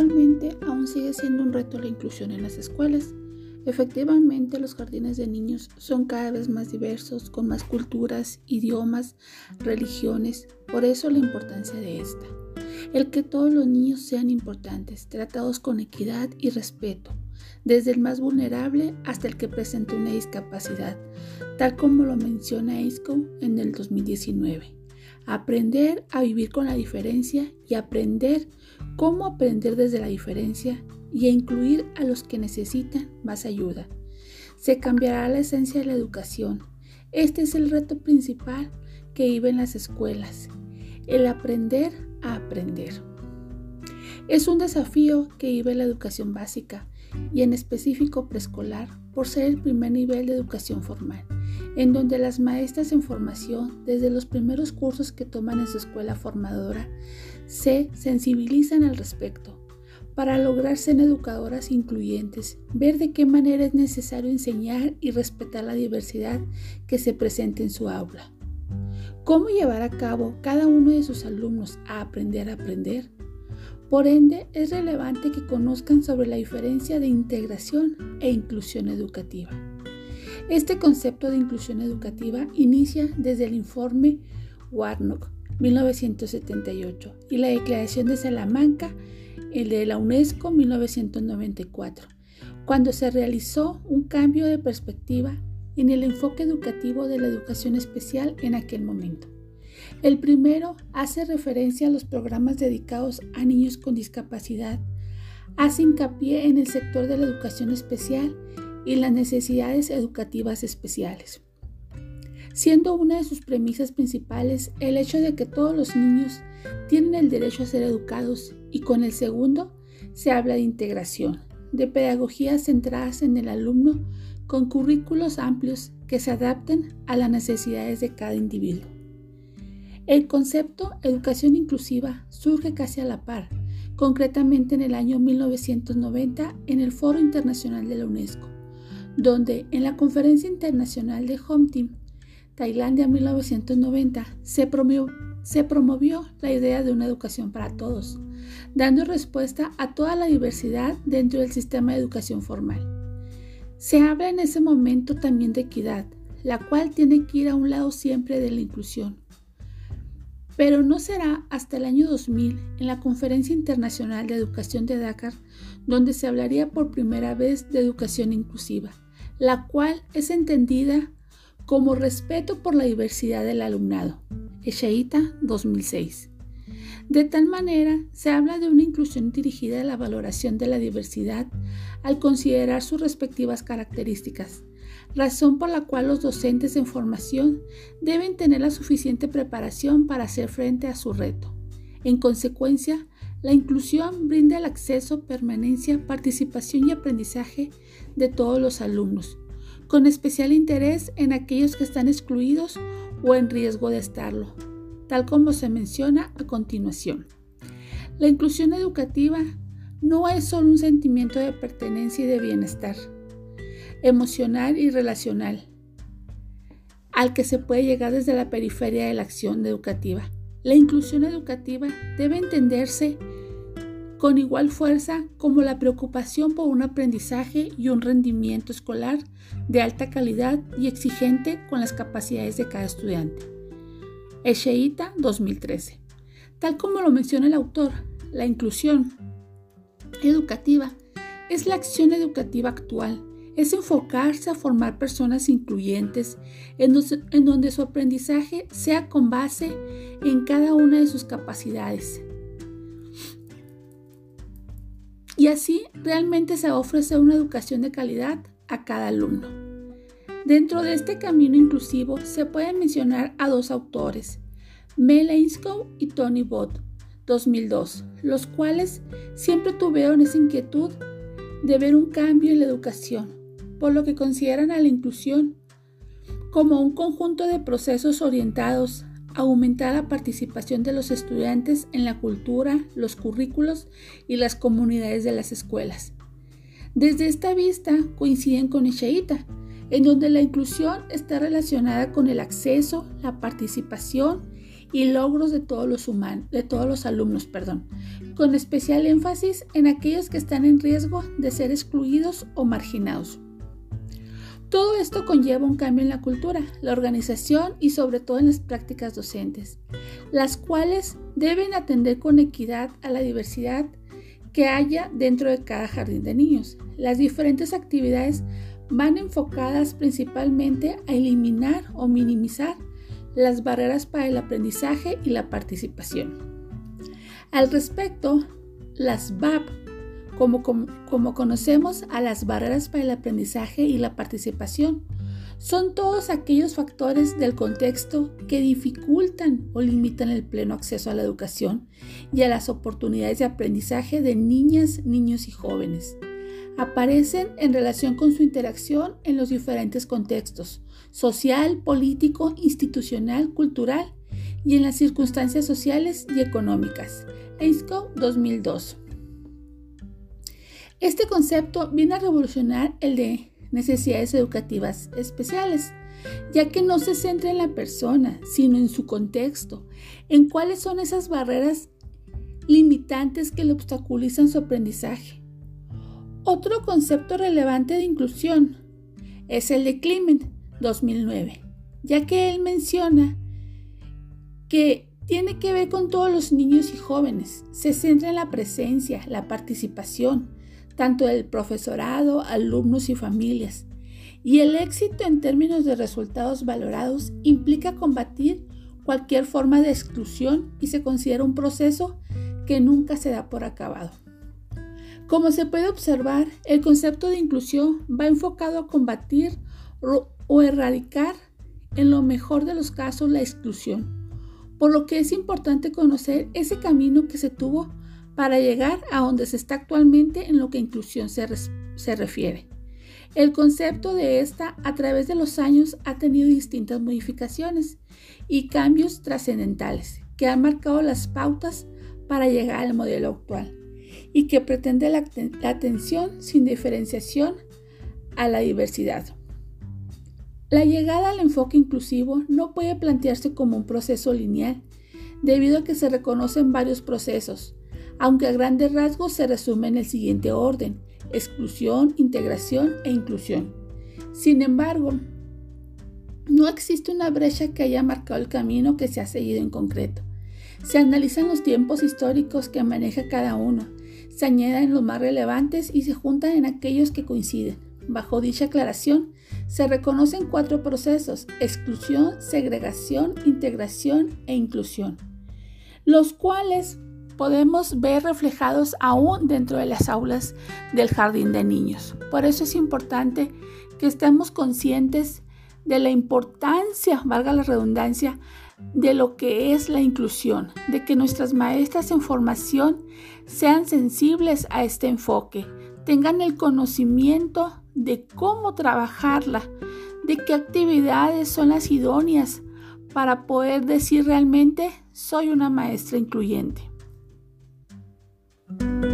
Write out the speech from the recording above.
Actualmente aún sigue siendo un reto la inclusión en las escuelas. Efectivamente, los jardines de niños son cada vez más diversos, con más culturas, idiomas, religiones, por eso la importancia de esta. El que todos los niños sean importantes, tratados con equidad y respeto, desde el más vulnerable hasta el que presenta una discapacidad, tal como lo menciona ISCO en el 2019. Aprender a vivir con la diferencia y aprender cómo aprender desde la diferencia y a incluir a los que necesitan más ayuda. Se cambiará la esencia de la educación. Este es el reto principal que viven las escuelas, el aprender a aprender. Es un desafío que vive la educación básica y en específico preescolar por ser el primer nivel de educación formal, en donde las maestras en formación, desde los primeros cursos que toman en su escuela formadora, se sensibilizan al respecto para lograr ser educadoras incluyentes, ver de qué manera es necesario enseñar y respetar la diversidad que se presenta en su aula. ¿Cómo llevar a cabo cada uno de sus alumnos a aprender a aprender? Por ende, es relevante que conozcan sobre la diferencia de integración e inclusión educativa. Este concepto de inclusión educativa inicia desde el informe Warnock 1978 y la Declaración de Salamanca el de la UNESCO 1994, cuando se realizó un cambio de perspectiva en el enfoque educativo de la educación especial en aquel momento. El primero hace referencia a los programas dedicados a niños con discapacidad, hace hincapié en el sector de la educación especial y las necesidades educativas especiales, siendo una de sus premisas principales el hecho de que todos los niños tienen el derecho a ser educados y con el segundo se habla de integración, de pedagogías centradas en el alumno con currículos amplios que se adapten a las necesidades de cada individuo. El concepto educación inclusiva surge casi a la par, concretamente en el año 1990 en el Foro Internacional de la UNESCO, donde en la Conferencia Internacional de Home Team, Tailandia 1990, se promovió se promovió la idea de una educación para todos, dando respuesta a toda la diversidad dentro del sistema de educación formal. Se habla en ese momento también de equidad, la cual tiene que ir a un lado siempre de la inclusión. Pero no será hasta el año 2000, en la Conferencia Internacional de Educación de Dakar, donde se hablaría por primera vez de educación inclusiva, la cual es entendida como respeto por la diversidad del alumnado. Echeita 2006. De tal manera, se habla de una inclusión dirigida a la valoración de la diversidad al considerar sus respectivas características, razón por la cual los docentes en formación deben tener la suficiente preparación para hacer frente a su reto. En consecuencia, la inclusión brinda el acceso, permanencia, participación y aprendizaje de todos los alumnos, con especial interés en aquellos que están excluidos o en riesgo de estarlo, tal como se menciona a continuación. La inclusión educativa no es solo un sentimiento de pertenencia y de bienestar emocional y relacional, al que se puede llegar desde la periferia de la acción educativa. La inclusión educativa debe entenderse con igual fuerza como la preocupación por un aprendizaje y un rendimiento escolar de alta calidad y exigente con las capacidades de cada estudiante. Echeita 2013. Tal como lo menciona el autor, la inclusión educativa es la acción educativa actual, es enfocarse a formar personas incluyentes en, donde su aprendizaje sea con base en cada una de sus capacidades, y así realmente se ofrece una educación de calidad a cada alumno. Dentro de este camino inclusivo se pueden mencionar a dos autores, Mel Ainscow y Tony Bott, 2002, los cuales siempre tuvieron esa inquietud de ver un cambio en la educación, por lo que consideran a la inclusión como un conjunto de procesos orientados aumentar la participación de los estudiantes en la cultura, los currículos y las comunidades de las escuelas. Desde esta vista coinciden con Ishaita, en donde la inclusión está relacionada con el acceso, la participación y logros de todos los, humanos, de todos los alumnos, perdón, con especial énfasis en aquellos que están en riesgo de ser excluidos o marginados. Todo esto conlleva un cambio en la cultura, la organización y sobre todo en las prácticas docentes, las cuales deben atender con equidad a la diversidad que haya dentro de cada jardín de niños. Las diferentes actividades van enfocadas principalmente a eliminar o minimizar las barreras para el aprendizaje y la participación. Al respecto, las Como, conocemos a las barreras para el aprendizaje y la participación, son todos aquellos factores del contexto que dificultan o limitan el pleno acceso a la educación y a las oportunidades de aprendizaje de niñas, niños y jóvenes. Aparecen en relación con su interacción en los diferentes contextos, social, político, institucional, cultural y en las circunstancias sociales y económicas. EISCO 2002. Este concepto viene a revolucionar el de necesidades educativas especiales, ya que no se centra en la persona, sino en su contexto, en cuáles son esas barreras limitantes que le obstaculizan su aprendizaje. Otro concepto relevante de inclusión es el de Clement 2009, ya que él menciona que tiene que ver con todos los niños y jóvenes, se centra en la presencia, la participación, tanto del profesorado, alumnos y familias. Y el éxito en términos de resultados valorados implica combatir cualquier forma de exclusión y se considera un proceso que nunca se da por acabado. Como se puede observar, el concepto de inclusión va enfocado a combatir o erradicar en lo mejor de los casos la exclusión, por lo que es importante conocer ese camino que se tuvo para llegar a donde se está actualmente en lo que inclusión se, refiere. El concepto de esta a través de los años ha tenido distintas modificaciones y cambios trascendentales que han marcado las pautas para llegar al modelo actual y que pretende la, la, atención sin diferenciación a la diversidad. La llegada al enfoque inclusivo no puede plantearse como un proceso lineal, debido a que se reconocen varios procesos, aunque a grandes rasgos se resume en el siguiente orden, exclusión, integración e inclusión. Sin embargo, no existe una brecha que haya marcado el camino que se ha seguido en concreto. Se analizan los tiempos históricos que maneja cada uno, se añaden los más relevantes y se juntan en aquellos que coinciden. Bajo dicha aclaración, se reconocen cuatro procesos, exclusión, segregación, integración e inclusión, los cuales podemos ver reflejados aún dentro de las aulas del jardín de niños. Por eso es importante que estemos conscientes de la importancia, valga la redundancia, de lo que es la inclusión, de que nuestras maestras en formación sean sensibles a este enfoque, tengan el conocimiento de cómo trabajarla, de qué actividades son las idóneas para poder decir realmente soy una maestra incluyente. Thank you